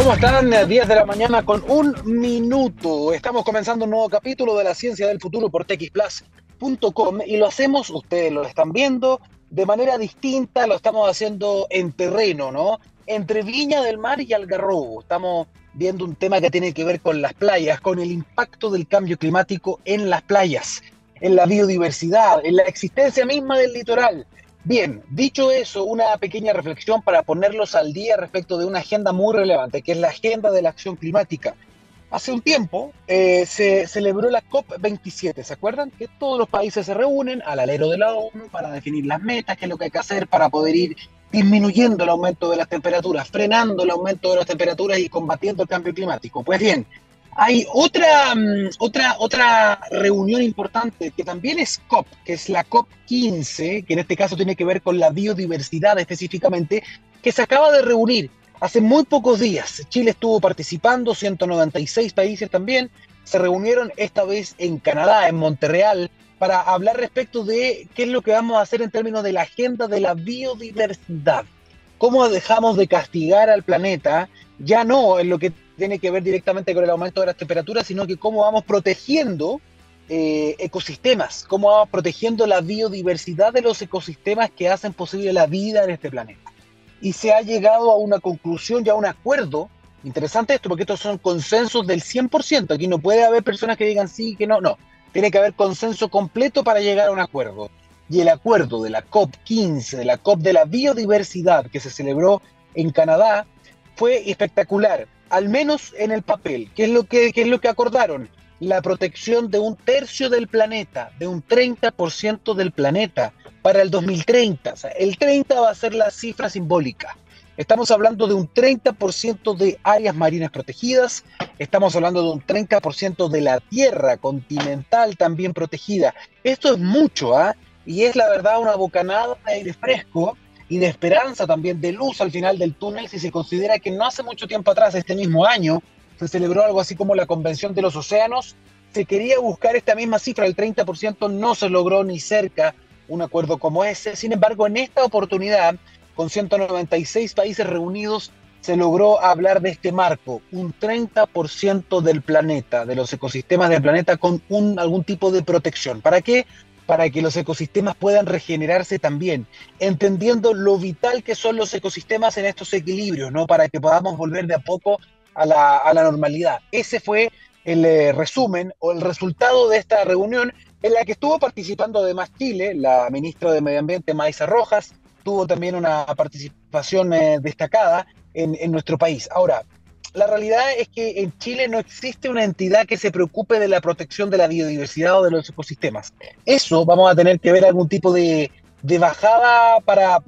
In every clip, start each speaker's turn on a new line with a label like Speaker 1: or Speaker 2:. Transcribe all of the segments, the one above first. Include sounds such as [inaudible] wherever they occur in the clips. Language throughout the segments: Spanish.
Speaker 1: ¿Cómo están? 10 de la mañana con un minuto. Estamos comenzando un nuevo capítulo de la ciencia del futuro por texplus.com y lo hacemos, ustedes lo están viendo, de manera distinta, lo estamos haciendo en terreno, ¿no? Entre Viña del Mar y Algarrobo. Estamos viendo un tema que tiene que ver con las playas, con el impacto del cambio climático en las playas, en la biodiversidad, en la existencia misma del litoral. Bien, dicho eso, una pequeña reflexión para ponerlos al día respecto de una agenda muy relevante, que es la agenda de la acción climática. Hace un tiempo eh, se celebró la COP27, ¿se acuerdan? Que todos los países se reúnen al alero de la ONU para definir las metas, qué es lo que hay que hacer para poder ir disminuyendo el aumento de las temperaturas, frenando el aumento de las temperaturas y combatiendo el cambio climático. Pues bien, hay otra, mm, otra, otra reunión importante que también es COP, que es la COP 15, que en este caso tiene que ver con la biodiversidad específicamente, que se acaba de reunir hace muy pocos días. Chile estuvo participando, 196 países también, se reunieron esta vez en Canadá, en Montreal, para hablar respecto de qué es lo que vamos a hacer en términos de la agenda de la biodiversidad. ¿Cómo dejamos de castigar al planeta? Ya no en lo que tiene que ver directamente con el aumento de las temperaturas, sino que cómo vamos protegiendo eh, ecosistemas, cómo vamos protegiendo la biodiversidad de los ecosistemas que hacen posible la vida en este planeta. Y se ha llegado a una conclusión, ya a un acuerdo. Interesante esto, porque estos son consensos del 100%. Aquí no puede haber personas que digan sí, que no, no. Tiene que haber consenso completo para llegar a un acuerdo. Y el acuerdo de la COP15, de la COP de la biodiversidad que se celebró en Canadá, fue espectacular al menos en el papel. ¿Qué es lo que, es lo que acordaron? La protección de un tercio del planeta, de un 30% del planeta para el 2030. O sea, el 30 va a ser la cifra simbólica. Estamos hablando de un 30% de áreas marinas protegidas, estamos hablando de un 30% de la tierra continental también protegida. Esto es mucho, ¿ah? Y es la verdad una bocanada de aire fresco y de esperanza también, de luz al final del túnel, si se considera que no hace mucho tiempo atrás, este mismo año, se celebró algo así como la Convención de los Océanos, se quería buscar esta misma cifra, el 30%, no se logró ni cerca un acuerdo como ese. Sin embargo, en esta oportunidad, con 196 países reunidos, se logró hablar de este marco, un 30% del planeta, de los ecosistemas del planeta con un, algún tipo de protección. ¿Para qué? Para que los ecosistemas puedan regenerarse también, entendiendo lo vital que son los ecosistemas en estos equilibrios, ¿no? Para que podamos volver de a poco a la, normalidad. Ese fue el eh, resumen o el resultado de esta reunión en la que estuvo participando además Chile, la ministra de Medio Ambiente Maisa Rojas, tuvo también una participación eh, destacada en, en nuestro país. Ahora, la realidad es que en Chile no existe una entidad que se preocupe de la protección de la biodiversidad o de los ecosistemas. Eso vamos a tener que ver algún tipo de, bajada para,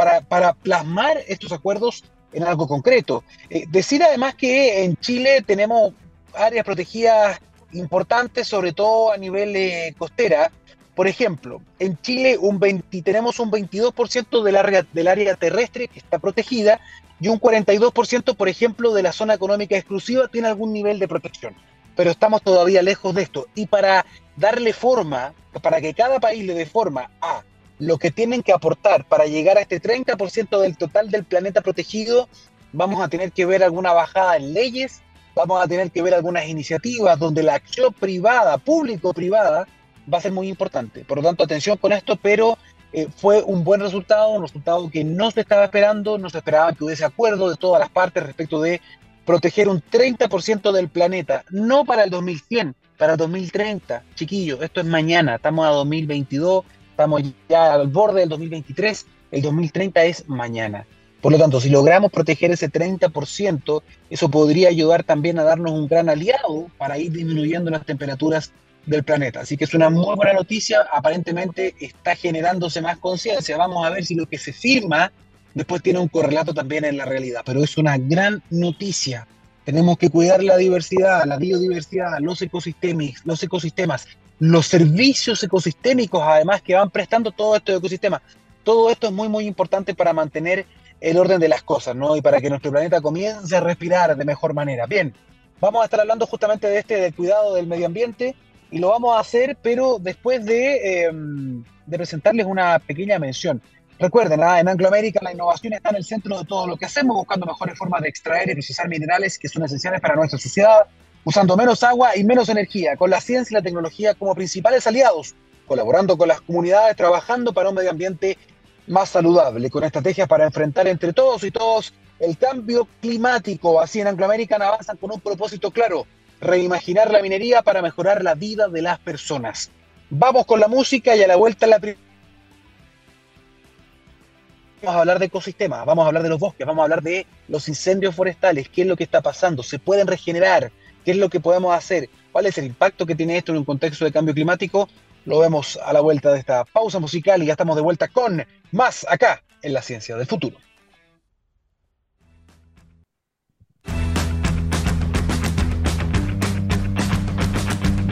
Speaker 1: plasmar estos acuerdos en algo concreto. Eh, decir además que en Chile tenemos áreas protegidas importantes, sobre todo a nivel eh, costera. Por ejemplo, en Chile un tenemos un 22% del área, del área terrestre que está protegida y un 42%, por ejemplo, de la zona económica exclusiva tiene algún nivel de protección. Pero estamos todavía lejos de esto. Y para darle forma, para que cada país le dé forma a lo que tienen que aportar para llegar a este 30% del total del planeta protegido, vamos a tener que ver alguna bajada en leyes, vamos a tener que ver algunas iniciativas donde la acción privada, público-privada, va a ser muy importante. Por lo tanto, atención con esto, pero eh, fue un buen resultado, un resultado que no se estaba esperando, no se esperaba que hubiese acuerdo de todas las partes respecto de proteger un 30% del planeta, no para el 2100, para el 2030, chiquillos, esto es mañana, estamos a 2022, estamos ya al borde del 2023, el 2030 es mañana. Por lo tanto, si logramos proteger ese 30%, eso podría ayudar también a darnos un gran aliado para ir disminuyendo las temperaturas del planeta. Así que es una muy buena noticia, aparentemente está generándose más conciencia. Vamos a ver si lo que se firma después tiene un correlato también en la realidad, pero es una gran noticia. Tenemos que cuidar la diversidad, la biodiversidad, los ecosistemas, los ecosistemas, los servicios ecosistémicos además que van prestando todos estos ecosistemas. Todo esto es muy muy importante para mantener el orden de las cosas, ¿no? Y para que nuestro planeta comience a respirar de mejor manera. Bien, vamos a estar hablando justamente de este, del cuidado del medio ambiente y lo vamos a hacer, pero después de, em, presentarles una pequeña mención. Recuerden, ¿ah? en Anglo América la innovación está en el centro de todo lo que hacemos, buscando mejores formas de extraer y procesar minerales que son esenciales para nuestra sociedad, usando menos agua y menos energía, con la ciencia y la tecnología como principales aliados, colaborando con las comunidades, trabajando para un medio ambiente más saludable, con estrategias para enfrentar entre todos y todos el cambio climático. Así en Anglo American avanzan con un propósito claro, reimaginar la minería para mejorar la vida de las personas. Vamos con la música y a la vuelta la Vamos a hablar de ecosistemas, vamos a hablar de los bosques, vamos a hablar de los incendios forestales, qué es lo que está pasando, se pueden regenerar, qué es lo que podemos hacer, cuál es el impacto que tiene esto en un contexto de cambio climático. Lo vemos a la vuelta de esta pausa musical y ya estamos de vuelta con más acá en la ciencia del futuro.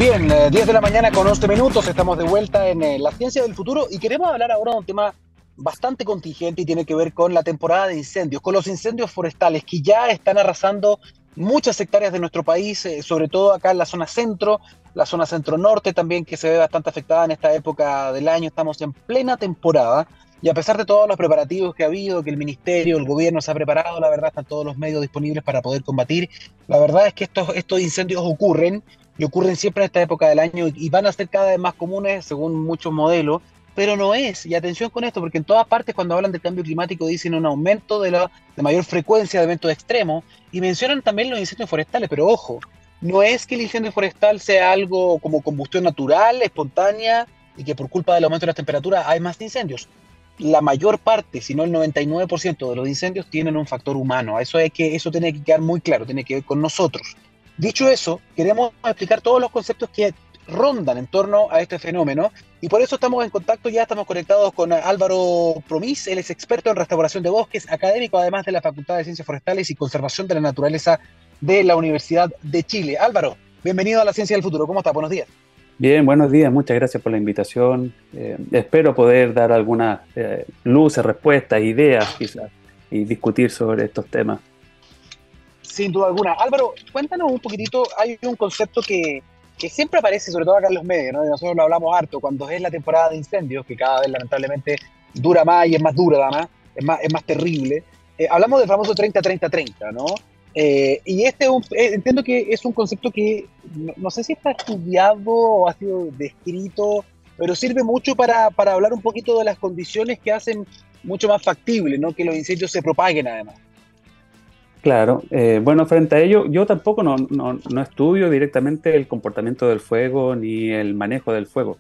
Speaker 1: Bien, 10 eh, de la mañana con 11 minutos, estamos de vuelta en eh, la ciencia del futuro y queremos hablar ahora de un tema bastante contingente y tiene que ver con la temporada de incendios, con los incendios forestales que ya están arrasando muchas hectáreas de nuestro país, eh, sobre todo acá en la zona centro, la zona centro-norte también que se ve bastante afectada en esta época del año, estamos en plena temporada y a pesar de todos los preparativos que ha habido, que el ministerio, el gobierno se ha preparado, la verdad están todos los medios disponibles para poder combatir, la verdad es que estos, estos incendios ocurren y ocurren siempre en esta época del año y van a ser cada vez más comunes según muchos modelos, pero no es. Y atención con esto, porque en todas partes cuando hablan del cambio climático dicen un aumento de, la, de mayor frecuencia de eventos extremos y mencionan también los incendios forestales, pero ojo, no es que el incendio forestal sea algo como combustión natural, espontánea y que por culpa del aumento de las temperaturas hay más incendios. La mayor parte, si no el 99% de los incendios tienen un factor humano. Eso, es que, eso tiene que quedar muy claro, tiene que ver con nosotros. Dicho eso, queremos explicar todos los conceptos que rondan en torno a este fenómeno y por eso estamos en contacto, ya estamos conectados con Álvaro Promis, él es experto en restauración de bosques, académico además de la Facultad de Ciencias Forestales y Conservación de la Naturaleza de la Universidad de Chile. Álvaro, bienvenido a la Ciencia del Futuro, ¿cómo está? Buenos días.
Speaker 2: Bien, buenos días, muchas gracias por la invitación. Eh, espero poder dar algunas eh, luces, respuestas, ideas quizás y discutir sobre estos temas.
Speaker 1: Sin duda alguna. Álvaro, cuéntanos un poquitito, hay un concepto que, siempre aparece, sobre todo acá en los medios, ¿no? nosotros lo hablamos harto, cuando es la temporada de incendios, que cada vez lamentablemente dura más y es más dura además, es más, es más terrible. Eh, hablamos del famoso 30-30-30, ¿no? Eh, y este eh, entiendo que es un concepto que no, sé si está estudiado o ha sido descrito, pero sirve mucho para, para hablar un poquito de las condiciones que hacen mucho más factible, ¿no? Que los incendios se propaguen además.
Speaker 2: Claro, eh, bueno, frente a ello, yo tampoco no, estudio directamente el comportamiento del fuego ni el manejo del fuego.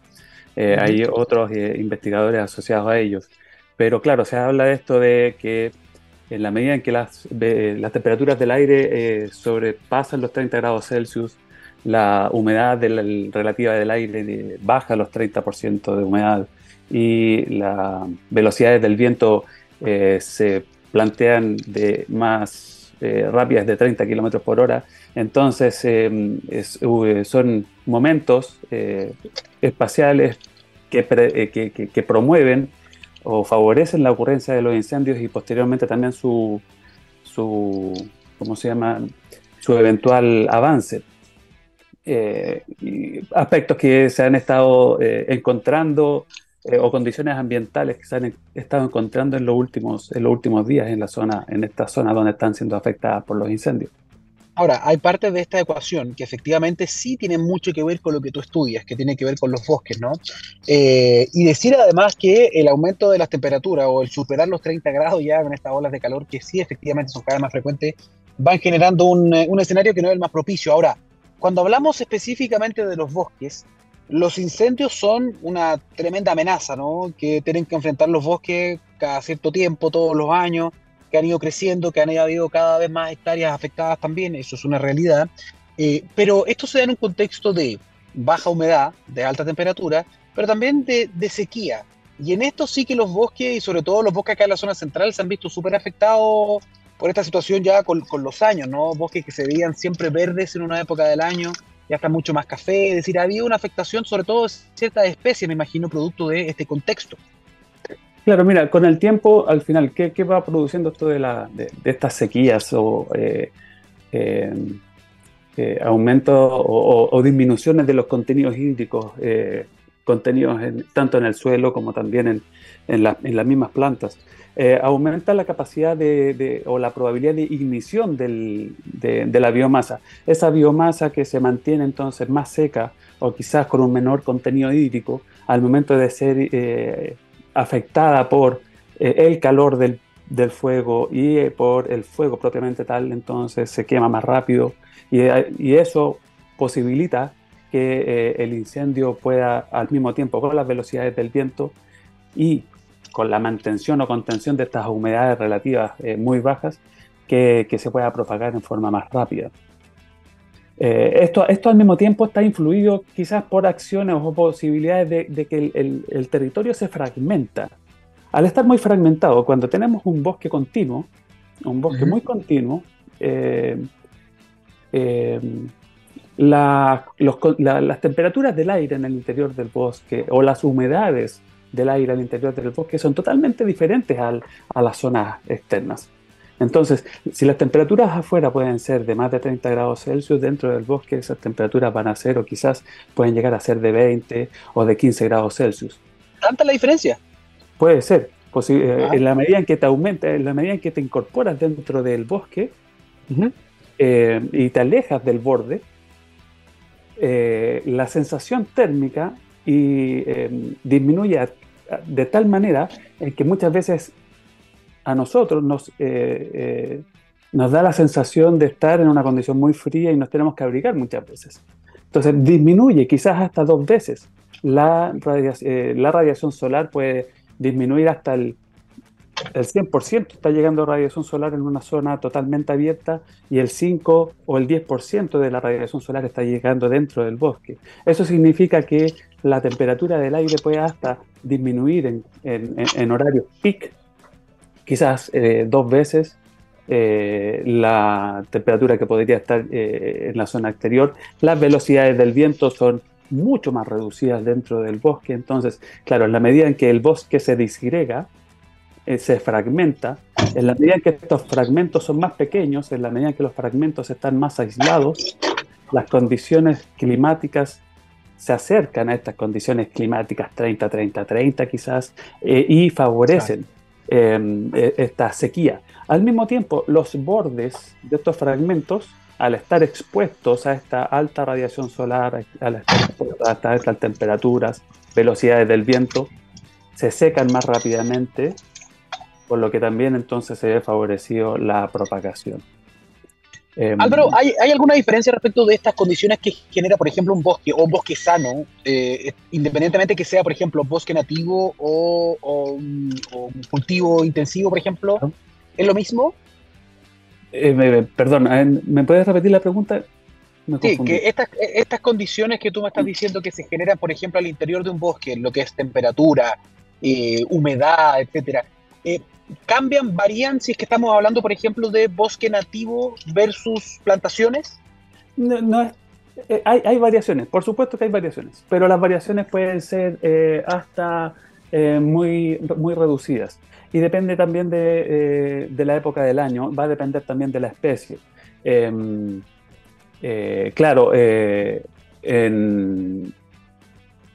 Speaker 2: Eh, hay otros eh, investigadores asociados a ellos. Pero claro, se habla de esto de que en la medida en que las, las temperaturas del aire sobrepasan los 30 grados Celsius, la humedad relativa del aire baja los 30% de humedad y las velocidades del viento se plantean de más eh, rápidas de 30 kilómetros por hora. Entonces, em, son momentos eh, espaciales eh, que, promueven o favorecen la ocurrencia de los incendios y posteriormente también su, su ¿cómo se llama? su eventual avance. aspectos que se han estado encontrando eh, o condiciones ambientales que se han estado encontrando en los últimos, en los últimos días en la zona, en esta zona donde están siendo afectadas por los incendios.
Speaker 1: Ahora, hay parte de esta ecuación que efectivamente sí tiene mucho que ver con lo que tú estudias, que tiene que ver con los bosques, ¿no? Eh, y decir además que el aumento de las temperaturas o el superar los 30 grados ya en estas olas de calor, que sí efectivamente son cada vez más frecuentes, van generando un, eh, un escenario que no es el más propicio. Ahora, cuando hablamos específicamente de los bosques, los incendios son una tremenda amenaza, ¿no? Que tienen que enfrentar los bosques cada cierto tiempo, todos los años, que han ido creciendo, que han habido cada vez más hectáreas afectadas también, eso es una realidad. Eh, pero esto se da en un contexto de baja humedad, de alta temperatura, pero también de, sequía. Y en esto sí que los bosques, y sobre todo los bosques acá en la zona central, se han visto súper afectados por esta situación ya con, con, los años, ¿no? Bosques que se veían siempre verdes en una época del año, ya está mucho más café, es decir, ha habido una afectación sobre todo de ciertas especies, me imagino, producto de este contexto.
Speaker 2: Claro, mira, con el tiempo, al final, ¿qué, va produciendo esto de, la, de, estas sequías o eh, eh, eh aumento o, disminuciones de los contenidos hídricos, eh, contenidos tanto en el suelo como también en, en, las mismas plantas. Aumenta la capacidad de, o la probabilidad de ignición de, de, la biomasa. Esa biomasa que se mantiene entonces más seca o quizás con un menor contenido hídrico al momento de ser afectada por el calor del del fuego y eh, por el fuego propiamente tal, entonces se quema más rápido y, eh, eso posibilita que eh, el incendio pueda al mismo tiempo con las velocidades del viento y con la mantención o contención de estas humedades relativas muy bajas, que, se pueda propagar en forma más rápida. esto, esto al mismo tiempo está influido quizás por acciones o posibilidades de, que el, territorio se fragmenta. Al estar muy fragmentado, cuando tenemos un bosque continuo, un bosque muy continuo, eh, eh, las temperaturas del aire en el interior del bosque o las humedades del aire al interior del bosque son totalmente diferentes a las zonas externas. Entonces, si las temperaturas afuera pueden ser de más de 30 grados Celsius, dentro del bosque esas temperaturas van a ser o quizás pueden llegar a ser de 20 o de 15 grados Celsius.
Speaker 1: ¿Tanta la diferencia?
Speaker 2: Puede ser. Eh, en la medida en que te aumenta, en la medida en que te incorporas dentro del bosque eh, y te alejas del borde, eh, la sensación térmica y, disminuye de tal manera que muchas veces a nosotros nos, nos da la sensación de estar en una condición muy fría y nos tenemos que abrigar muchas veces. Entonces disminuye quizás hasta dos veces la, la radiación solar puede disminuir hasta el, el 100%. Está llegando radiación solar en una zona totalmente abierta y el 5 o el 10% de la radiación solar está llegando dentro del bosque. Eso significa que la temperatura del aire puede hasta disminuir en, en, horarios peak, quizás eh, dos veces eh, la temperatura que podría estar eh, en la zona exterior. Las velocidades del viento son mucho más reducidas dentro del bosque. Entonces, claro, en la medida en que el bosque se disgrega, eh, se fragmenta, en la medida en que estos fragmentos son más pequeños, en la medida en que los fragmentos están más aislados, las condiciones climáticas se acercan a estas condiciones climáticas 30-30-30 quizás eh, y favorecen em, e, esta sequía. Al mismo tiempo, los bordes de estos fragmentos al estar expuestos a esta alta radiación solar, a estas altas temperaturas, velocidades del viento, se secan más rápidamente, por lo que también entonces se ve favorecido la propagación.
Speaker 1: Em, Álvaro, ¿hay, alguna diferencia respecto de estas condiciones que genera, por ejemplo, un bosque o un bosque sano, eh, independientemente que sea, por ejemplo, bosque nativo o, un cultivo intensivo, por ejemplo? ¿Es lo mismo?
Speaker 2: Eh, perdón, eh, ¿me puedes repetir la pregunta?
Speaker 1: sí, que estas, estas condiciones que tú me estás diciendo que se generan, por ejemplo, al interior de un bosque, lo que es temperatura, eh, humedad, etcétera, ¿cambian, varían si es que estamos hablando, por ejemplo, de bosque nativo versus plantaciones?
Speaker 2: No, hay, hay, variaciones, por supuesto que hay variaciones, pero las variaciones pueden ser hasta muy, muy reducidas y depende también eh, de, la época del año, va a depender también de la especie. Em, eh, claro, eh, en,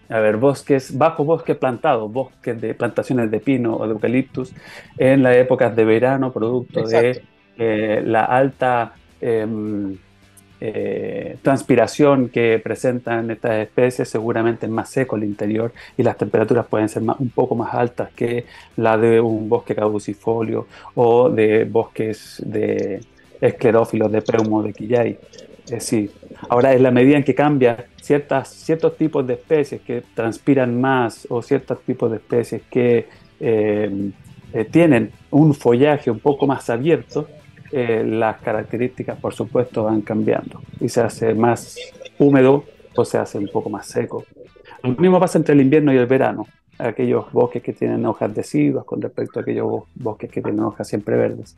Speaker 2: a ver, bosques, bajo bosque plantado, bosques de plantaciones de pino o de eucaliptus, en las épocas de verano, producto de la alta em, eh, transpiración que presentan estas especies seguramente es más seco el interior y las temperaturas pueden ser un poco más altas que la de un bosque caducifolio o de bosques de esclerófilos de preumo de quillay. Sí. Ahora, en la medida en que cambia ciertas, ciertos tipos de especies que transpiran más o ciertos tipos de especies que eh, eh, tienen un follaje un poco más abierto, eh, las características, por supuesto, van cambiando y se hace más húmedo o se hace un poco más seco. Lo mismo pasa entre el invierno y el verano. Aquellos bosques que tienen hojas deciduas con respecto a aquellos bosques que tienen hojas siempre verdes.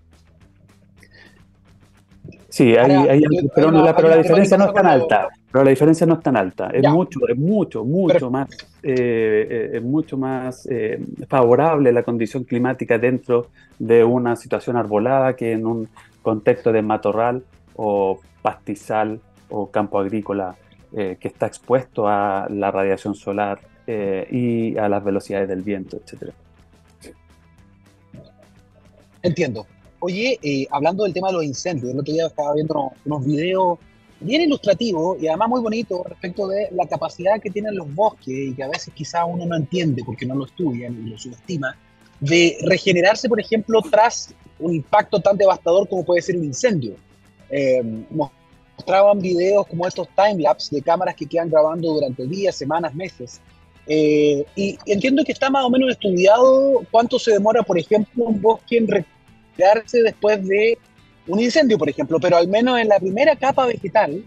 Speaker 2: Sí, hay, pero, la, diferencia no es tan alta. Pero la diferencia no es tan alta. Es mucho, es mucho, mucho más, eh, eh, es mucho más eh, favorable la condición climática dentro de una situación arbolada que en un contexto de matorral o pastizal o campo agrícola que está expuesto a la radiación solar y a las velocidades del viento, etcétera.
Speaker 1: Entiendo. Oye, eh, hablando del tema de los incendios, el otro día estaba viendo unos, videos bien ilustrativos y además muy bonitos respecto de la capacidad que tienen los bosques y que a veces quizá uno no entiende porque no lo estudia ni lo subestima, de regenerarse, por ejemplo, tras un impacto tan devastador como puede ser un incendio. Eh, mostraban videos como estos timelapse de cámaras que quedan grabando durante días, semanas, meses. Eh, y entiendo que está más o menos estudiado cuánto se demora, por ejemplo, un bosque en recuperarse después de un incendio, por ejemplo, pero al menos en la primera capa vegetal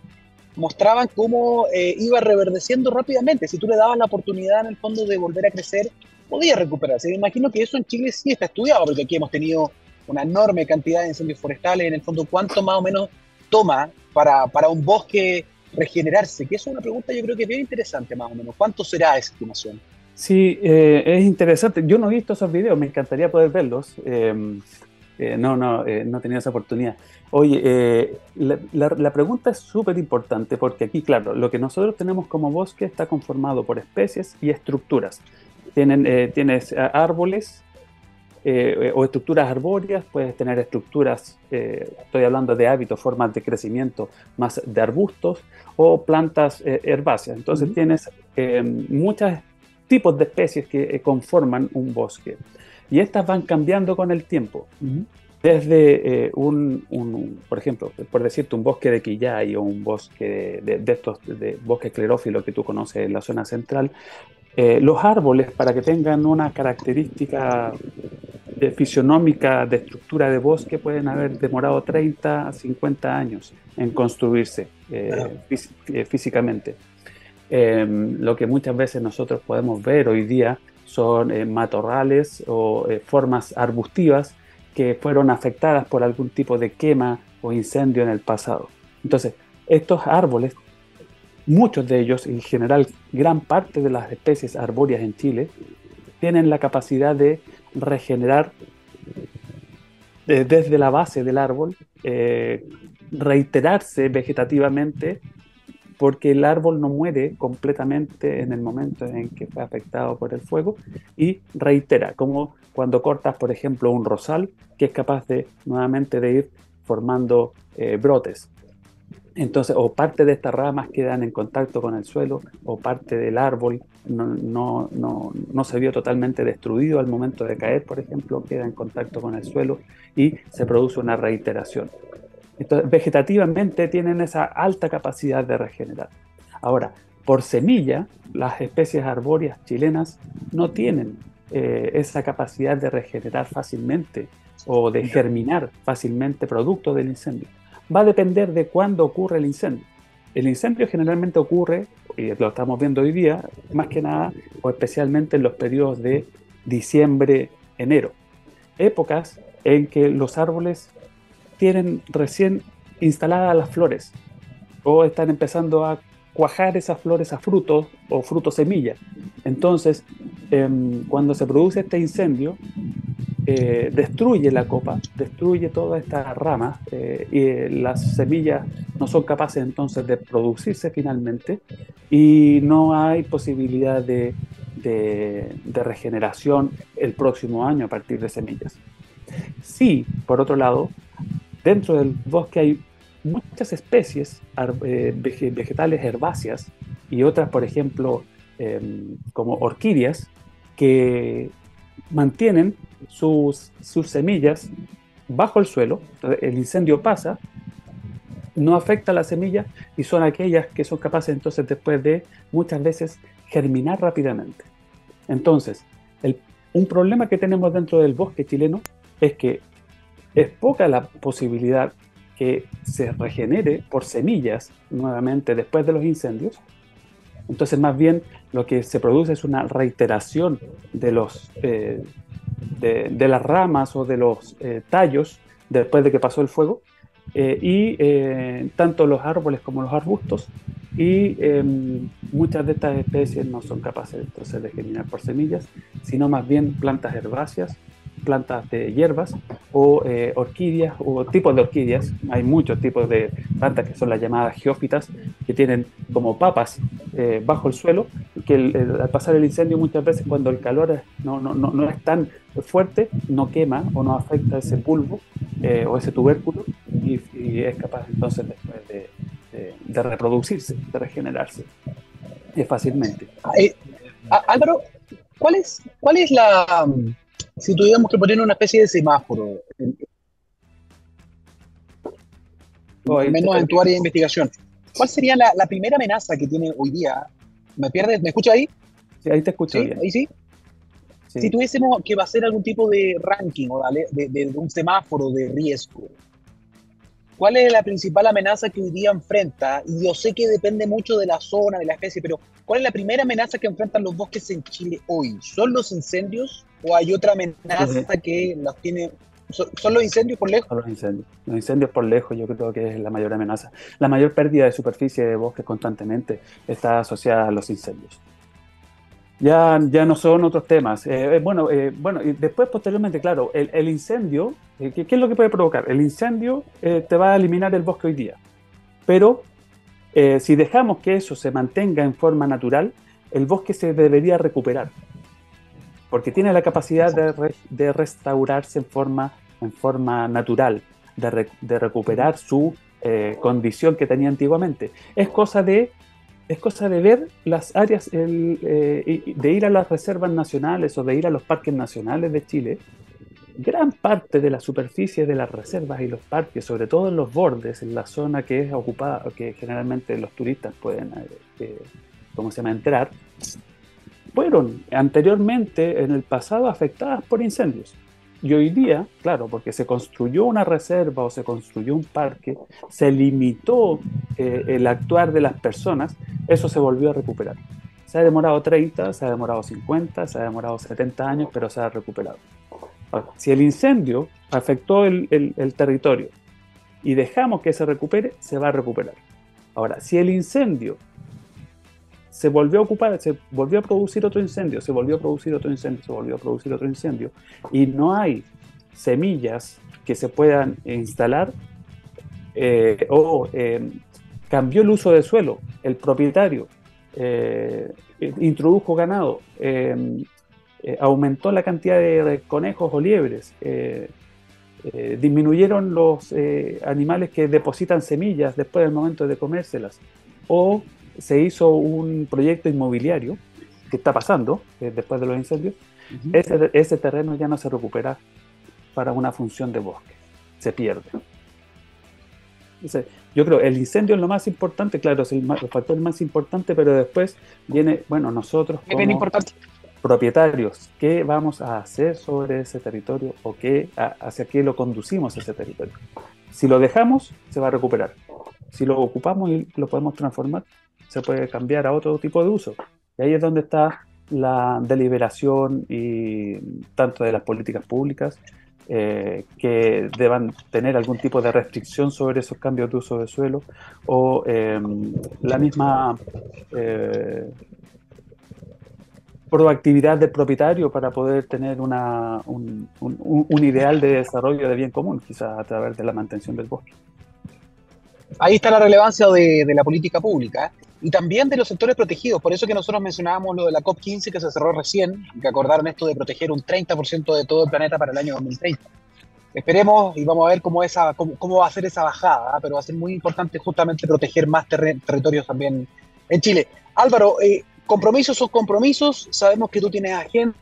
Speaker 1: mostraban cómo eh, iba reverdeciendo rápidamente. Si tú le dabas la oportunidad en el fondo de volver a crecer, podía recuperarse. Me imagino que eso en Chile sí está estudiado, porque aquí hemos tenido una enorme cantidad de incendios forestales. En el fondo, ¿cuánto más o menos toma para, para un bosque regenerarse? Que es una pregunta yo creo que es bien interesante más o menos. ¿Cuánto será esa estimación?
Speaker 2: Sí, eh, es interesante. Yo no he visto esos videos, me encantaría poder verlos. Eh, eh, no, no, no tenía esa oportunidad. Oye, la, la, pregunta es súper importante porque aquí, claro, lo que nosotros tenemos como bosque está conformado por especies y estructuras. Tienen, tienes árboles, eh, o estructuras arbóreas, puedes tener estructuras, eh, estoy hablando de hábitos, formas de crecimiento más de arbustos o plantas eh, herbáceas. Entonces tienes muchos tipos de especies que conforman un bosque y estas van cambiando con el tiempo. Desde un, por ejemplo, por decirte, un bosque de quillay o un bosque de, de estos, de bosque esclerófilo que tú conoces en la zona central, eh, los árboles, para que tengan una característica de fisionómica de estructura de bosque, pueden haber demorado 30 a 50 años en construirse eh, eh, físicamente. Em, lo que muchas veces nosotros podemos ver hoy día son matorrales o formas arbustivas que fueron afectadas por algún tipo de quema o incendio en el pasado. Entonces, estos árboles Muchos de ellos, en general gran parte de las especies arbóreas en Chile, tienen la capacidad de regenerar eh, desde la base del árbol, eh, reiterarse vegetativamente, porque el árbol no muere completamente en el momento en que fue afectado por el fuego y reitera, como cuando cortas, por ejemplo, un rosal que es capaz de nuevamente de ir formando eh, brotes. Entonces, o parte de estas ramas quedan en contacto con el suelo, o parte del árbol no, se vio totalmente destruido al momento de caer, por ejemplo, queda en contacto con el suelo y se produce una reiteración. Entonces, vegetativamente tienen esa alta capacidad de regenerar. Ahora, por semilla, las especies arbóreas chilenas no tienen eh, esa capacidad de regenerar fácilmente o de germinar fácilmente producto del incendio va a depender de cuándo ocurre el incendio. El incendio generalmente ocurre, y lo estamos viendo hoy día, más que nada o especialmente en los periodos de diciembre, enero. Épocas en que los árboles tienen recién instaladas las flores o están empezando a cuajar esas flores a frutos o frutos semillas. Entonces, em, cuando se produce este incendio, eh, destruye la copa, destruye toda esta rama eh, y eh, las semillas no son capaces entonces de producirse finalmente y no hay posibilidad de, de, regeneración el próximo año a partir de semillas. Sí, por otro lado, dentro del bosque hay muchas especies vegetales herbáceas y otras, por ejemplo, em, como orquídeas, que mantienen sus, sus semillas bajo el suelo, el incendio pasa, no afecta a la semilla y son aquellas que son capaces entonces después de muchas veces germinar rápidamente. Entonces, un problema que tenemos dentro del bosque chileno es que es poca la posibilidad que se regenere por semillas nuevamente después de los incendios. Entonces, más bien lo que se produce es una reiteración de los, eh, de, las ramas o de los eh, tallos después de que pasó el fuego, eh, y tanto los árboles como los arbustos, y em, muchas de estas especies no son capaces entonces de germinar por semillas, sino más bien plantas herbáceas, plantas de hierbas o orquídeas o tipos de orquídeas. Hay muchos tipos de plantas que son las llamadas geófitas, que tienen como papas bajo el suelo, que al pasar el incendio muchas veces cuando el calor no, no, no, es tan fuerte, no quema o no afecta ese pulvo eh, o ese tubérculo y, es capaz entonces después de, reproducirse, de regenerarse fácilmente.
Speaker 1: Eh, Álvaro, ¿cuál es, ¿cuál es la, si tuviéramos que poner una especie de semáforo, menos en tu área de investigación, ¿cuál sería la, la primera amenaza que tiene hoy día ¿Me pierdes? ¿Me escucha ahí?
Speaker 2: Sí, ahí te escucho
Speaker 1: ¿Sí? ¿Ahí sí? Si tuviésemos que hacer algún tipo de ranking o de, de, un semáforo de riesgo, ¿cuál es la principal amenaza que hoy día enfrenta? Y yo sé que depende mucho de la zona, de la especie, pero ¿cuál es la primera amenaza que enfrentan los bosques en Chile hoy? ¿Son los incendios o hay otra amenaza que los tiene ¿Son los incendios por lejos?
Speaker 2: Son los incendios. Los incendios por lejos yo creo que es la mayor amenaza. La mayor pérdida de superficie de bosque constantemente está asociada a los incendios. Ya, ya no son otros temas. Eh, eh, bueno, eh, bueno, y después posteriormente, claro, el, incendio, ¿qué, es lo que puede provocar? El incendio te va a eliminar el bosque hoy día. Pero si dejamos que eso se mantenga en forma natural, el bosque se debería recuperar porque tiene la capacidad de, restaurarse en forma, en forma natural, de, recuperar su eh, condición que tenía antiguamente. Es cosa de, es cosa de ver las áreas, eh, de ir a las reservas nacionales o de ir a los parques nacionales de Chile. Gran parte de la superficie de las reservas y los parques, sobre todo en los bordes, en la zona que es ocupada, que generalmente los turistas pueden, eh, ¿cómo se llama?, entrar, fueron anteriormente, en el pasado, afectadas por incendios. Y hoy día, claro, porque se construyó una reserva o se construyó un parque, se limitó eh, el actuar de las personas, eso se volvió a recuperar. Se ha demorado 30, se ha demorado 50, se ha demorado 70 años, pero se ha recuperado. si el incendio afectó el, el territorio y dejamos que se recupere, se va a recuperar. Ahora, si el incendio se volvió a ocupar, se volvió a producir otro incendio, se volvió a producir otro incendio, se volvió a producir otro incendio, y no hay semillas que se puedan instalar eh, o eh, cambió el uso del suelo, el propietario eh, introdujo ganado, aumentó la cantidad de conejos o liebres, disminuyeron los animales que depositan semillas después del momento de comérselas, o se hizo un proyecto inmobiliario que está pasando eh, después de los incendios, ese, terreno ya no se recupera para una función de bosque, se pierde. yo creo el incendio es lo más importante, claro, es el, factor más importante, pero después viene, bueno, nosotros como propietarios, ¿qué vamos a hacer sobre ese territorio o qué, hacia qué lo conducimos ese territorio? Si lo dejamos, se va a recuperar. Si lo ocupamos y lo podemos transformar, se puede cambiar a otro tipo de uso. Y ahí es donde está la deliberación y tanto de las políticas públicas eh, que deban tener algún tipo de restricción sobre esos cambios de uso de suelo o em, la misma eh, proactividad del propietario para poder tener una, un, ideal de desarrollo de bien común, quizás a través de la mantención del bosque.
Speaker 1: Ahí está la relevancia de, de la política pública y también de los sectores protegidos. Por eso que nosotros mencionábamos lo de la COP15 que se cerró recién, que acordaron esto de proteger un 30% de todo el planeta para el año 2030. Esperemos y vamos a ver cómo, esa, cómo, va a ser esa bajada, ¿ah? pero va a ser muy importante justamente proteger más territorios también en Chile. Álvaro, eh, compromisos son compromisos, sabemos que tú tienes agenda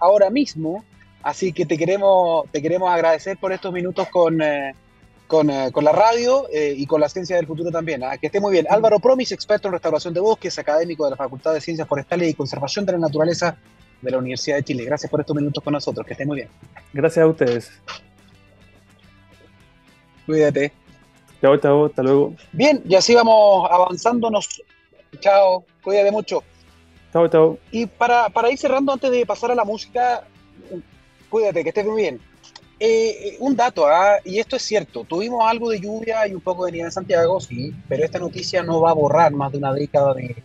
Speaker 1: ahora mismo, así que te queremos, te queremos agradecer por estos minutos con... Eh, eh, con, la radio eh, y con la ciencia del futuro también. ¿ah? Que esté muy bien. Álvaro Promis, experto en restauración de bosques, académico de la Facultad de Ciencias Forestales y Conservación de la Naturaleza de la Universidad de Chile. Gracias por estos minutos con nosotros. Que esté muy bien.
Speaker 2: Gracias a ustedes.
Speaker 1: Cuídate.
Speaker 2: Chao, chao, hasta luego.
Speaker 1: Bien, y así vamos avanzándonos. Chao, cuídate mucho.
Speaker 2: Chao, chao.
Speaker 1: Y para, para ir cerrando, antes de pasar a la música, cuídate, que estés muy bien. Eh, un dato, ¿ah? y esto es cierto, tuvimos algo de lluvia y un poco de nieve en Santiago, sí, pero esta noticia no va a borrar más de una década de,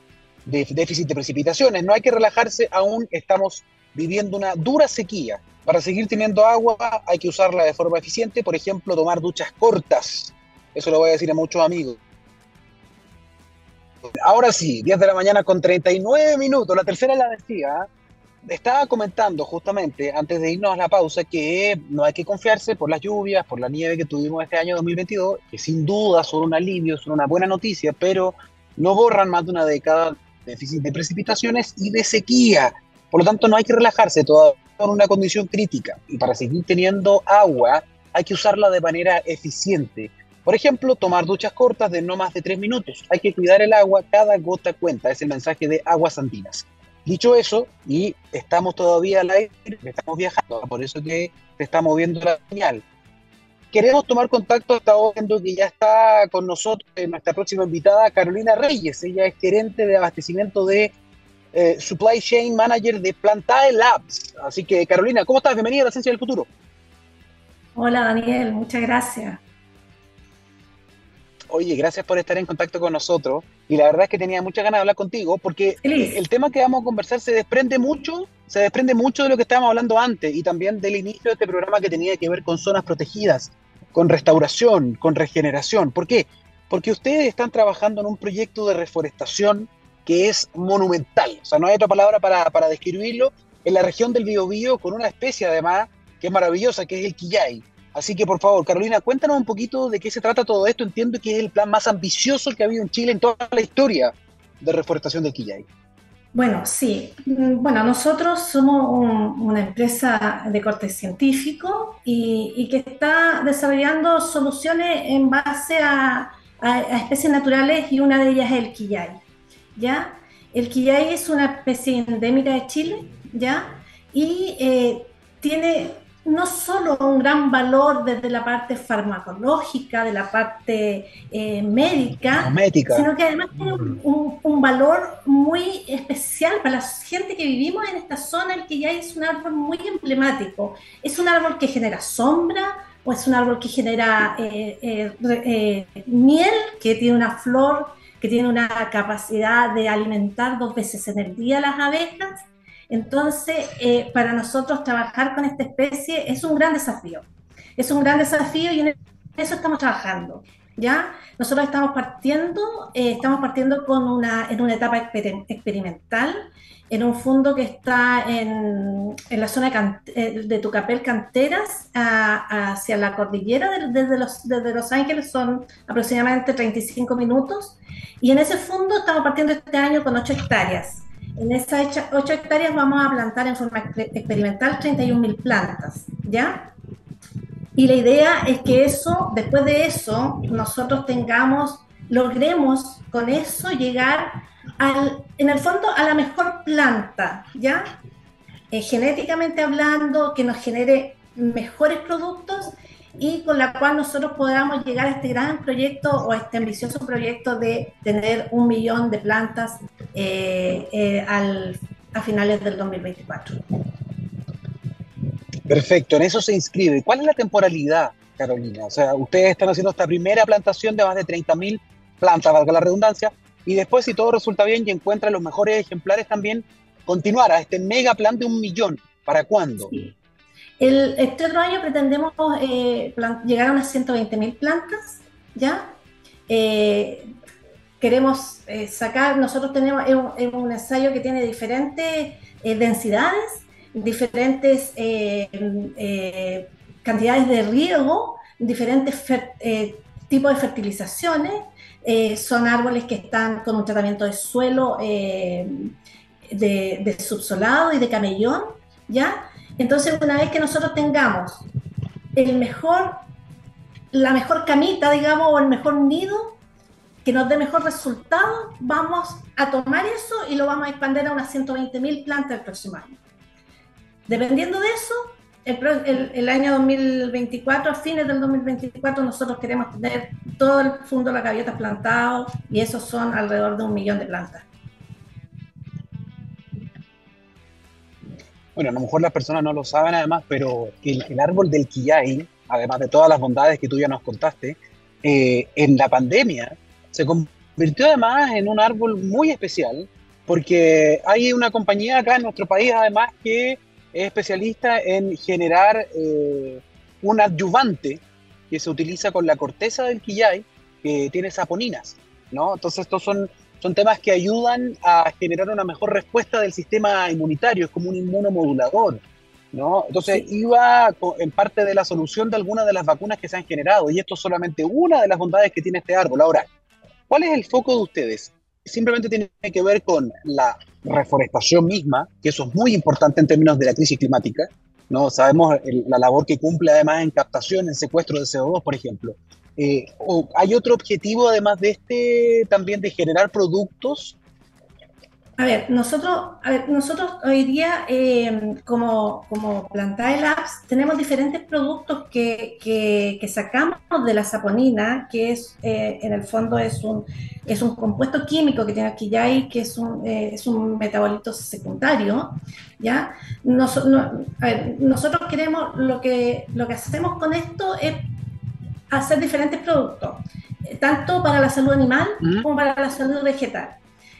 Speaker 1: déficit de precipitaciones. No hay que relajarse, aún estamos viviendo una dura sequía. Para seguir teniendo agua hay que usarla de forma eficiente, por ejemplo, tomar duchas cortas. Eso lo voy a decir a muchos amigos. Ahora sí, 10 de la mañana con 39 minutos, la tercera la decía. Estaba comentando justamente antes de irnos a la pausa que no hay que confiarse por las lluvias, por la nieve que tuvimos este año 2022, que sin duda son un alivio, son una buena noticia, pero no borran más de una década de déficit de precipitaciones y de sequía. Por lo tanto, no hay que relajarse todavía en una condición crítica. Y para seguir teniendo agua, hay que usarla de manera eficiente. Por ejemplo, tomar duchas cortas de no más de tres minutos. Hay que cuidar el agua, cada gota cuenta. Es el mensaje de Aguas Andinas. Dicho eso, y estamos todavía al aire, estamos viajando, por eso que se está moviendo la señal. Queremos tomar contacto, estamos viendo que ya está con nosotros nuestra próxima invitada, Carolina Reyes. Ella es gerente de abastecimiento de eh, Supply Chain Manager de Plantae Labs. Así que, Carolina, ¿cómo estás? Bienvenida a la Ciencia del Futuro.
Speaker 3: Hola, Daniel, muchas gracias.
Speaker 1: Oye, gracias por estar en contacto con nosotros. Y la verdad es que tenía muchas ganas de hablar contigo porque el tema que vamos a conversar se desprende mucho, se desprende mucho de lo que estábamos hablando antes y también del inicio de este programa que tenía que ver con zonas protegidas, con restauración, con regeneración. ¿Por qué? Porque ustedes están trabajando en un proyecto de reforestación que es monumental. O sea, no hay otra palabra para, para describirlo. En la región del Biobío, con una especie además que es maravillosa, que es el quillay. Así que por favor, Carolina, cuéntanos un poquito de qué se trata todo esto. Entiendo que es el plan más ambicioso que ha habido en Chile en toda la historia de reforestación de Quillay.
Speaker 3: Bueno, sí. Mm, bueno, nosotros somos una empresa de corte científico y, que está desarrollando soluciones en base a, especies naturales y una de ellas es el quillay. ¿ya? El quillay es una especie endémica de Chile, ¿ya? Y eh, tiene no solo un gran valor desde la parte farmacológica, de la parte eh, médica, sino que además tiene un, valor muy especial para la gente que vivimos en esta zona, el que ya es un árbol muy emblemático. Es un árbol que genera sombra, o es un árbol que genera eh, eh, miel, que tiene una flor, que tiene una capacidad de alimentar dos veces en el día las abejas entonces, eh, para nosotros trabajar con esta especie es un gran desafío. Es un gran desafío y en eso estamos trabajando. ¿ya? Nosotros estamos partiendo, eh, estamos partiendo con una, en una etapa experimental, en un fondo que está en, en la zona de, eh, de Tucapel Canteras, hacia la cordillera, desde, los, desde Los Ángeles son aproximadamente 35 minutos, y en ese fondo estamos partiendo este año con 8 hectáreas. En esas 8 hectáreas vamos a plantar en forma experimental 31.000 plantas, ¿ya? Y la idea es que eso, después de eso, nosotros tengamos, logremos con eso llegar al, en el fondo a la mejor planta, ¿ya? Eh, genéticamente hablando, que nos genere mejores productos y con la cual nosotros podamos llegar a este gran proyecto o a este ambicioso proyecto de tener un millón de plantas eh, eh, al, a finales del 2024.
Speaker 1: Perfecto, en eso se inscribe. ¿Cuál es la temporalidad, Carolina? O sea, ustedes están haciendo esta primera plantación de más de 30.000 plantas, valga la redundancia, y después, si todo resulta bien y encuentran los mejores ejemplares, también continuar a este mega plan de un millón. ¿Para cuándo?
Speaker 3: El, este otro año pretendemos eh, llegar a unas 120.000 plantas, ¿ya? Eh, queremos eh, sacar, nosotros tenemos un, ensayo que tiene diferentes densidades, diferentes cantidades de riego, diferentes tipos de fertilizaciones, son árboles que están con un tratamiento de suelo de, de subsolado y de camellón, ¿ya? Entonces, una vez que nosotros tengamos el mejor, la mejor camita, digamos, o el mejor nido, que nos dé mejor resultado, vamos a tomar eso y lo vamos a expandir a unas 120.000 plantas el próximo año. Dependiendo de eso, el, el, año 2024, a fines del 2024, nosotros queremos tener todo el fondo de la gaviota plantado y esos son alrededor de un millón de plantas.
Speaker 1: Bueno, a lo mejor las personas no lo saben además, pero el, árbol del quillay, además de todas las bondades que tú ya nos contaste, eh, en la pandemia se convirtió además en un árbol muy especial, porque hay una compañía acá en nuestro país además que es especialista en generar eh, un adyuvante que se utiliza con la corteza del quillay, que tiene saponinas, ¿no? Entonces estos son son temas que ayudan a generar una mejor respuesta del sistema inmunitario, es como un inmunomodulador. ¿no? Entonces iba en parte de la solución de algunas de las vacunas que se han generado y esto es solamente una de las bondades que tiene este árbol. Ahora, ¿cuál es el foco de ustedes? Simplemente tiene que ver con la reforestación misma, que eso es muy importante en términos de la crisis climática, ¿no? Sabemos la labor que cumple además en captación, en secuestro de CO2, por ejemplo. Eh, o ¿Hay otro objetivo además de este también de generar productos
Speaker 3: a ver, nosotros, a ver, nosotros hoy día, eh, como, como Plantae Labs, tenemos diferentes productos que, que, sacamos de la saponina, que es, eh, en el fondo, es un, es un compuesto químico que tiene aquí ya y que es un, eh, es un metabolito secundario, ¿ya? a ver, nosotros queremos, lo que, lo que hacemos con esto es hacer diferentes productos, tanto para la salud animal como para la salud vegetal.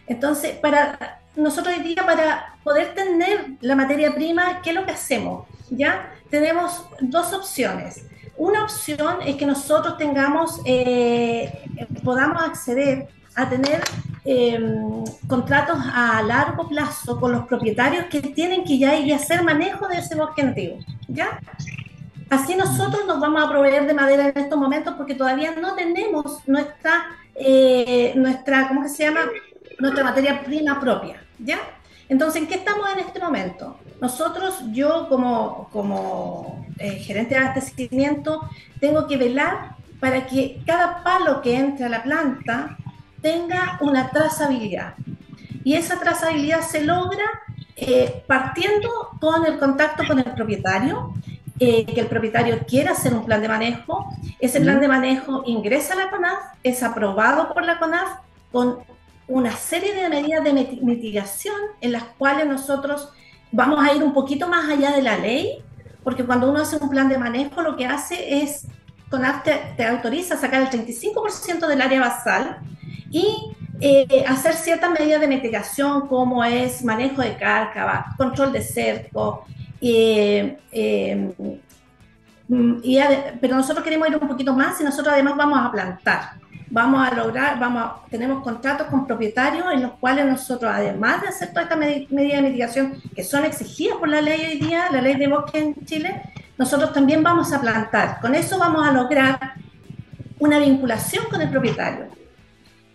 Speaker 3: Entonces, para nosotros hoy día, para poder tener la materia prima, ¿qué es lo que hacemos? ¿Ya? Tenemos dos opciones. Una opción es que nosotros tengamos, eh, podamos acceder a tener em, contratos a largo plazo con los propietarios que tienen que ya ir a hacer manejo de ese bosque nativo, ¿ya? Así nosotros nos vamos a proveer de madera en estos momentos porque todavía no tenemos nuestra, eh, nuestra ¿cómo se llama? nuestra materia prima propia, ¿ya? Entonces, ¿en qué estamos en este momento? Nosotros, yo como, como eh, gerente de abastecimiento, tengo que velar para que cada palo que entre a la planta tenga una trazabilidad. Y esa trazabilidad se logra eh, partiendo con el contacto con el propietario, eh, que el propietario quiera hacer un plan de manejo. Ese plan de manejo ingresa a la CONAF, es aprobado por la CONAF con una serie de medidas de mitigación en las cuales nosotros vamos a ir un poquito más allá de la ley, porque cuando uno hace un plan de manejo lo que hace es, CONAF te, autoriza a sacar el 35% del área basal y eh, hacer ciertas medidas de mitigación como es manejo de cárcava, control de cerco, eh, eh, y, pero nosotros queremos ir un poquito más y nosotros además vamos a plantar vamos a lograr, vamos tenemos contratos con propietarios en los cuales nosotros, además de hacer toda esta medida de mitigación que son exigidas por la ley hoy día, la ley de bosque en Chile, nosotros también vamos a plantar. Con eso vamos a lograr una vinculación con el propietario.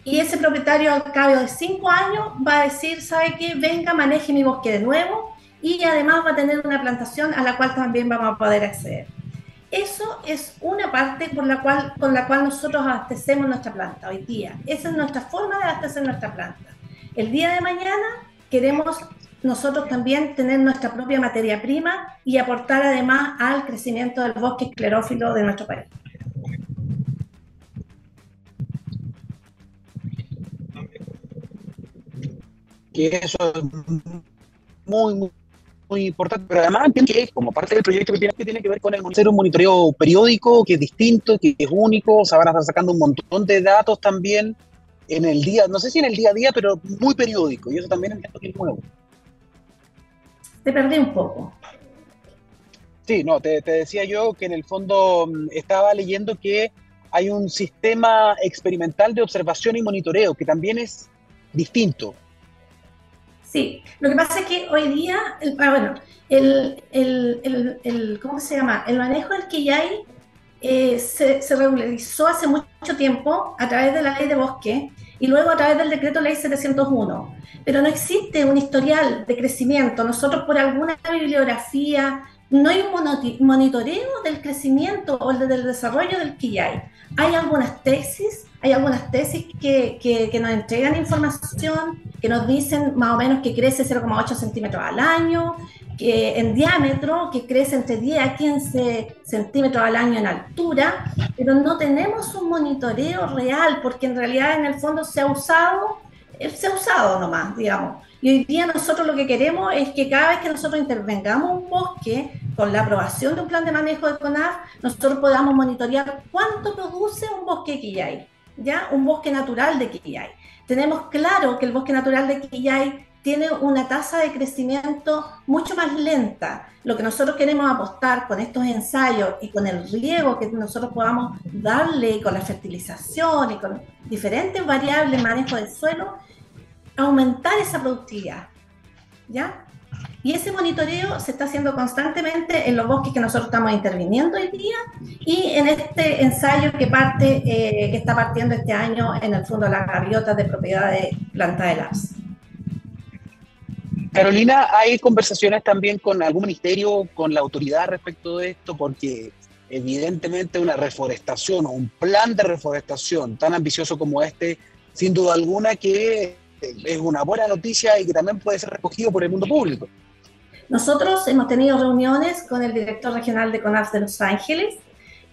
Speaker 3: Y ese propietario al cabo de cinco años va a decir, ¿sabe qué? Venga, maneje mi bosque de nuevo y además va a tener una plantación a la cual también vamos a poder acceder. Eso es una parte por la cual, con la cual nosotros abastecemos nuestra planta hoy día. Esa es nuestra forma de abastecer nuestra planta. El día de mañana queremos nosotros también tener nuestra propia materia prima y aportar además al crecimiento del bosque esclerófilo de nuestro país.
Speaker 1: Que eso es muy, muy muy importante, pero además que como parte del proyecto que tiene, que tiene que ver con el hacer un monitoreo periódico que es distinto, que es único, se van a estar sacando un montón de datos también en el día, no sé si en el día a día, pero muy periódico, y eso también entiendo que es nuevo.
Speaker 3: Te perdí un poco.
Speaker 1: Sí, no, te, te decía yo que en el fondo mm, estaba leyendo que hay un sistema experimental de observación y monitoreo que también es distinto.
Speaker 3: Sí, lo que pasa es que hoy día, el, ah, bueno, el, el, el, ¿cómo se llama? El manejo del Quillay eh, se, se, regularizó hace mucho tiempo a través de la ley de bosque y luego a través del decreto ley 701. Pero no existe un historial de crecimiento. Nosotros por alguna bibliografía no hay un monitoreo del crecimiento o del desarrollo del Quillay. Hay algunas tesis hay algunas tesis que, nos entregan información, que nos dicen más o menos que crece 0,8 centímetros al año, que en diámetro, que crece entre 10 a 15 centímetros al año en altura, pero no tenemos un monitoreo real, porque en realidad en el fondo se ha usado, eh, se ha usado nomás, digamos. Y hoy día nosotros lo que queremos es que cada vez que nosotros intervengamos un bosque, con la aprobación de un plan de manejo de CONAF, nosotros podamos monitorear cuánto produce un bosque que ya hay ¿ya? Un bosque natural de Quillay. Tenemos claro que el bosque natural de Quillay tiene una tasa de crecimiento mucho más lenta. Lo que nosotros queremos apostar con estos ensayos y con el riego que nosotros podamos darle, con la fertilización y con diferentes variables manejo del suelo, aumentar esa productividad. ¿Ya? Y ese monitoreo se está haciendo constantemente en los bosques que nosotros estamos interviniendo hoy día y en este ensayo que parte, eh, que está partiendo este año en el Fondo de las Gaviotas de Propiedad de Planta de las.
Speaker 1: Carolina, ¿hay conversaciones también con algún ministerio, con la autoridad respecto de esto? Porque evidentemente una reforestación o un plan de reforestación tan ambicioso como este, sin duda alguna que es una buena noticia y que también puede ser recogido por el mundo público.
Speaker 3: Nosotros hemos tenido reuniones con el director regional de CONAF de Los Ángeles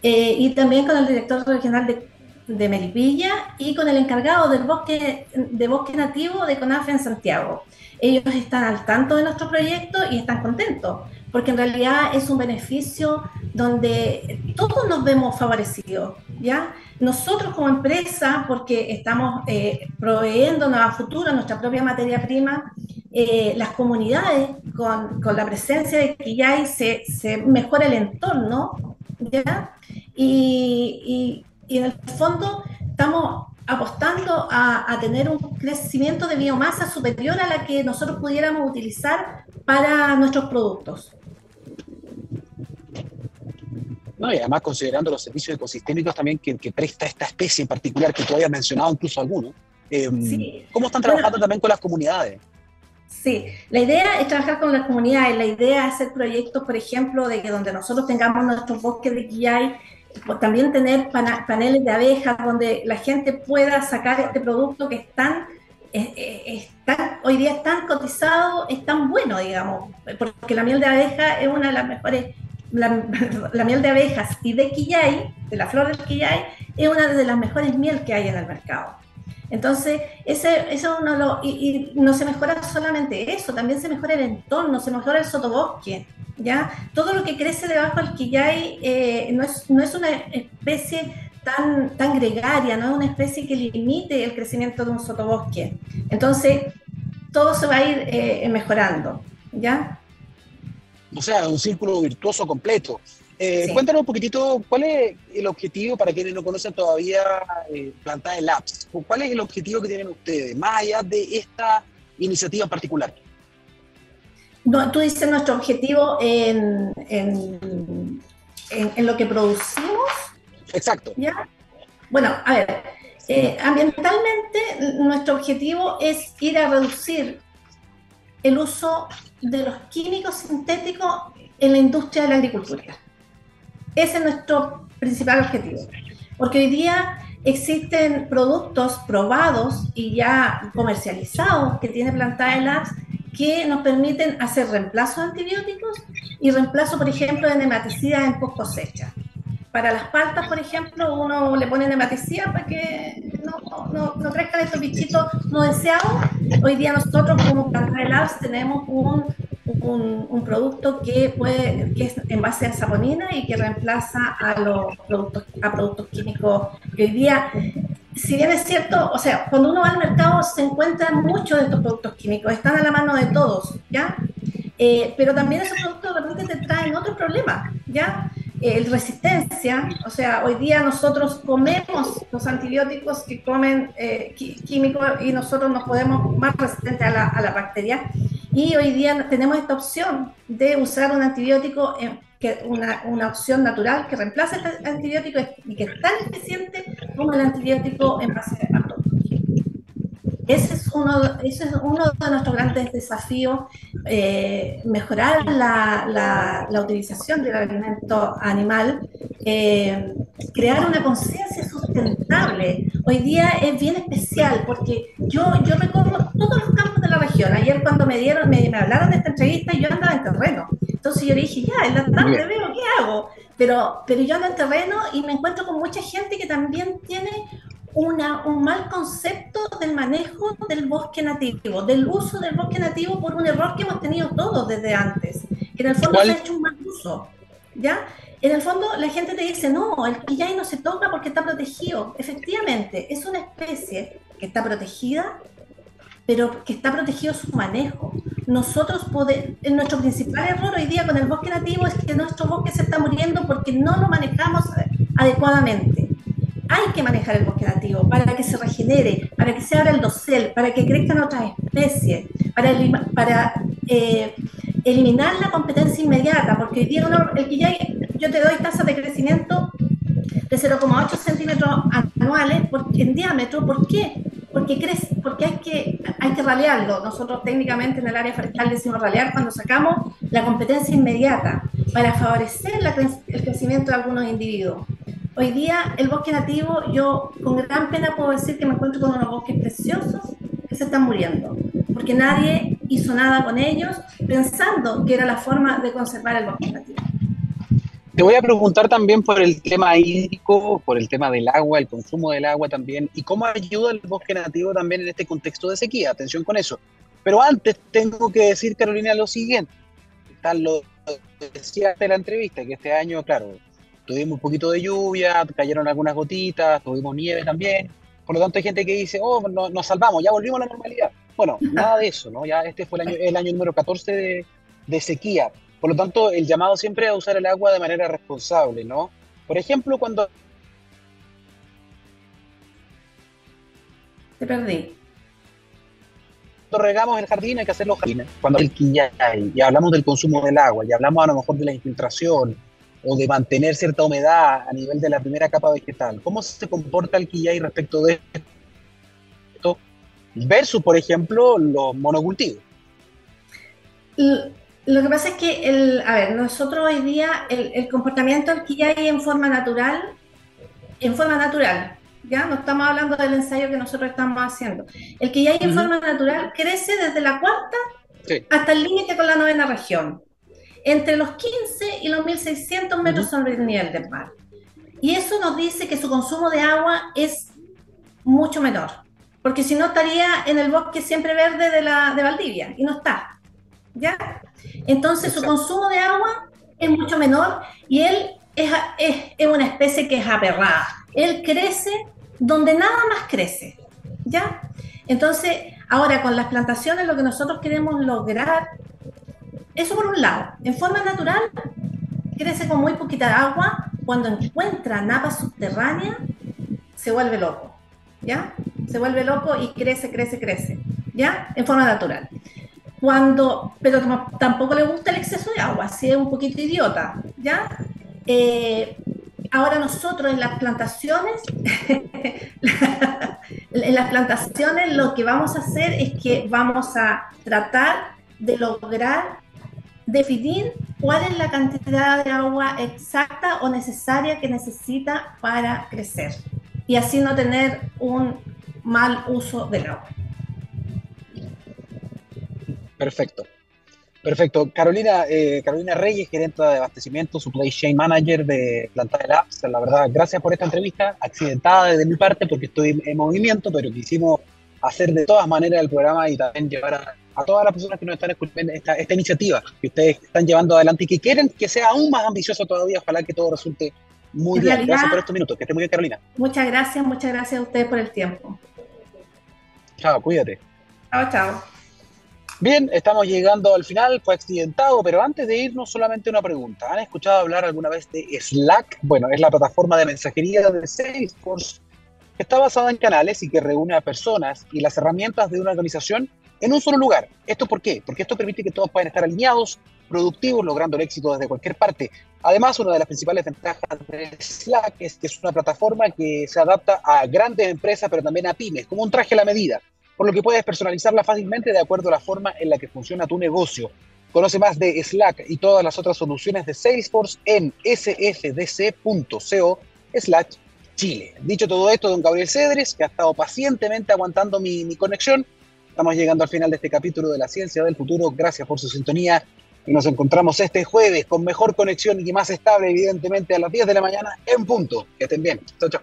Speaker 3: eh, y también con el director regional de, de, Melipilla y con el encargado del bosque, de bosque nativo de CONAF en Santiago. Ellos están al tanto de nuestro proyecto y están contentos, porque en realidad es un beneficio donde todos nos vemos favorecidos, ¿ya? Nosotros como empresa, porque estamos eh, proveyéndonos a futuro nuestra propia materia prima, eh, las comunidades, con, con, la presencia de Quillay, se, mejora el entorno, ¿ya? Y, y, y, en el fondo estamos apostando a, a, tener un crecimiento de biomasa superior a la que nosotros pudiéramos utilizar para nuestros productos.
Speaker 1: No, y además considerando los servicios ecosistémicos también que, que presta esta especie en particular, que tú habías mencionado incluso algunos, eh, sí. ¿cómo están trabajando bueno, también con las comunidades?
Speaker 3: Sí, la idea es trabajar con las comunidades, la idea es hacer proyectos, por ejemplo, de que donde nosotros tengamos nuestros bosques de quillay, pues también tener paneles de abejas donde la gente pueda sacar este producto que es tan, es, es tan, hoy día es tan cotizado, es tan bueno, digamos, porque la miel de abeja es una de las mejores, la, miel de abejas y de quillay, de la flor del quillay, es una de las mejores miel que hay en el mercado. Entonces, ese, eso uno lo, y, y, no se mejora solamente eso, también se mejora el entorno, se mejora el sotobosque, ¿ya? Todo lo que crece debajo del quillay eh, no, es, no es una especie tan, tan gregaria, no es una especie que limite el crecimiento de un sotobosque. Entonces, todo se va a ir eh, mejorando, ¿ya?
Speaker 1: O sea, un círculo virtuoso completo. Eh, sí. Cuéntanos un poquitito cuál es el objetivo para quienes no conocen todavía eh, Plantada Labs. ¿Cuál es el objetivo que tienen ustedes, más allá de esta iniciativa en particular?
Speaker 3: No, tú dices nuestro objetivo en, en, en, en lo que producimos.
Speaker 1: Exacto.
Speaker 3: ¿Ya? Bueno, a ver, eh, ambientalmente nuestro objetivo es ir a reducir el uso de los químicos sintéticos en la industria de la agricultura. Ese es nuestro principal objetivo. Porque hoy día existen productos probados y ya comercializados que tiene Plantada Labs que nos permiten hacer reemplazo de antibióticos y reemplazo, por ejemplo, de nematicidas en post cosecha. Para las paltas, por ejemplo, uno le pone nematicida para que no, no, no crezcan estos bichitos no deseados. Hoy día nosotros como Plantada Labs tenemos un un, un, producto que, puede, que es en base a saponina y que reemplaza a los productos, a productos químicos que hoy día, si bien es cierto, o sea, cuando uno va al mercado se encuentran muchos de estos productos químicos, están a la mano de todos, ¿ya? Eh, pero también esos productos de repente te traen otros problemas, ¿ya? Eh, resistencia, o sea, hoy día nosotros comemos los antibióticos que comen eh, químicos y nosotros nos podemos más resistentes a la, a la bacteria y hoy día tenemos esta opción de usar un antibiótico, en, que una, una, opción natural que reemplaza el antibiótico y que es tan eficiente como el antibiótico en base a. Ese es uno, ese es uno de nuestros grandes desafíos, eh, mejorar la, la, la, utilización del alimento animal, eh, crear una conciencia sustentable. Hoy día es bien especial porque yo, yo recorro todos los campos de la región. Ayer cuando me dieron, me, me hablaron de esta entrevista, yo andaba en terreno. Entonces yo le dije, ya, en la tarde veo qué hago. Pero, pero yo ando en terreno y me encuentro con mucha gente que también tiene una, un mal concepto del manejo del bosque nativo, del uso del bosque nativo por un error que hemos tenido todos desde antes, que en el fondo ¿Cuál? se ha hecho un mal uso. ¿Ya? En el fondo la gente te dice, no, el quillay no se toca porque está protegido. Efectivamente, es una especie que está protegida, pero que está protegido su manejo. Nosotros podemos, nuestro principal error hoy día con el bosque nativo es que nuestro bosque se está muriendo porque no lo manejamos adecuadamente. Hay que manejar el bosque nativo para que se regenere, para que se abra el dosel, para que crezcan otras especies, para, eh, eliminar la competencia inmediata, porque hoy yo te doy tasa de crecimiento de 0,8 centímetros anuales en diámetro, ¿por qué? Porque, crece, porque hay, que, hay que ralearlo. Nosotros técnicamente en el área forestal decimos ralear cuando sacamos la competencia inmediata para favorecer el crecimiento de algunos individuos. Hoy día el bosque nativo, yo con gran pena puedo decir que me encuentro con unos bosques preciosos que se están muriendo, porque nadie hizo nada con ellos pensando que era la forma de conservar el bosque nativo.
Speaker 1: Te voy a preguntar también por el tema hídrico, por el tema del agua, el consumo del agua también, y cómo ayuda el bosque nativo también en este contexto de sequía. Atención con eso. Pero antes tengo que decir, Carolina, lo siguiente. Tal lo decía en la entrevista, que este año, claro, tuvimos un poquito de lluvia, cayeron algunas gotitas, tuvimos nieve también. Por lo tanto, hay gente que dice, oh, nos salvamos, ya volvimos a la normalidad. Bueno, [laughs] nada de eso, ¿no? Ya este fue el año, el año número 14 de, de sequía. Por lo tanto, el llamado siempre a usar el agua de manera responsable, ¿no? Por ejemplo, cuando...
Speaker 3: Te perdí.
Speaker 1: Cuando regamos el jardín hay que hacerlo jardines. Cuando el quillay, y hablamos del consumo del agua, y hablamos a lo mejor de la infiltración, o de mantener cierta humedad a nivel de la primera capa vegetal. ¿Cómo se comporta el quillay respecto de esto versus, por ejemplo, los monocultivos?
Speaker 3: Lo que pasa es que, el, a ver, nosotros hoy día el, comportamiento del quillay en forma natural, en forma natural, ya no estamos hablando del ensayo que nosotros estamos haciendo. El quillay en forma natural crece desde la cuarta hasta el límite con la novena región entre los 15 y los 1600 metros sobre el nivel del mar. Y eso nos dice que su consumo de agua es mucho menor, porque si no estaría en el bosque siempre verde de, la, de Valdivia, y no está. ¿Ya? Entonces su consumo de agua es mucho menor y él es, es, es una especie que es aperrada. Él crece donde nada más crece. ¿Ya? Entonces, ahora con las plantaciones lo que nosotros queremos lograr eso por un lado. En forma natural, crece con muy poquita agua. Cuando encuentra napa subterránea, se vuelve loco. ¿Ya? Se vuelve loco y crece, crece, crece. ¿Ya? En forma natural. Cuando, pero tampoco le gusta el exceso de agua, si es un poquito idiota. ¿Ya? Eh, ahora nosotros en las plantaciones, [laughs] en las plantaciones lo que vamos a hacer es que vamos a tratar de lograr definir cuál es la cantidad de agua exacta o necesaria que necesita para crecer y así no tener un mal uso del agua.
Speaker 1: Perfecto. Perfecto. Carolina, eh, Carolina Reyes, gerente de abastecimiento, supply chain manager de Planta de Labs. La verdad, gracias por esta entrevista, accidentada de mi parte porque estoy en movimiento, pero quisimos hacer de todas maneras el programa y también llevar a, a todas las personas que nos están escuchando esta, esta iniciativa que ustedes están llevando adelante y que quieren que sea aún más ambicioso todavía. Ojalá que todo resulte muy bien. gracias por estos minutos. Que esté muy bien, Carolina.
Speaker 3: Muchas gracias, muchas gracias a ustedes por el tiempo.
Speaker 1: Chao, cuídate.
Speaker 3: Chao, chao.
Speaker 1: Bien, estamos llegando al final, fue accidentado, pero antes de irnos solamente una pregunta. ¿Han escuchado hablar alguna vez de Slack? Bueno, es la plataforma de mensajería de Salesforce que está basada en canales y que reúne a personas y las herramientas de una organización en un solo lugar. ¿Esto por qué? Porque esto permite que todos puedan estar alineados, productivos, logrando el éxito desde cualquier parte. Además, una de las principales ventajas de Slack es que es una plataforma que se adapta a grandes empresas, pero también a pymes, como un traje a la medida, por lo que puedes personalizarla fácilmente de acuerdo a la forma en la que funciona tu negocio. Conoce más de Slack y todas las otras soluciones de Salesforce en sfdc.co slash Chile. Dicho todo esto, don Gabriel Cedres, que ha estado pacientemente aguantando mi, mi conexión, Estamos llegando al final de este capítulo de la ciencia del futuro. Gracias por su sintonía y nos encontramos este jueves con mejor conexión y más estable, evidentemente, a las 10 de la mañana en punto. Que estén bien. Chao, chao.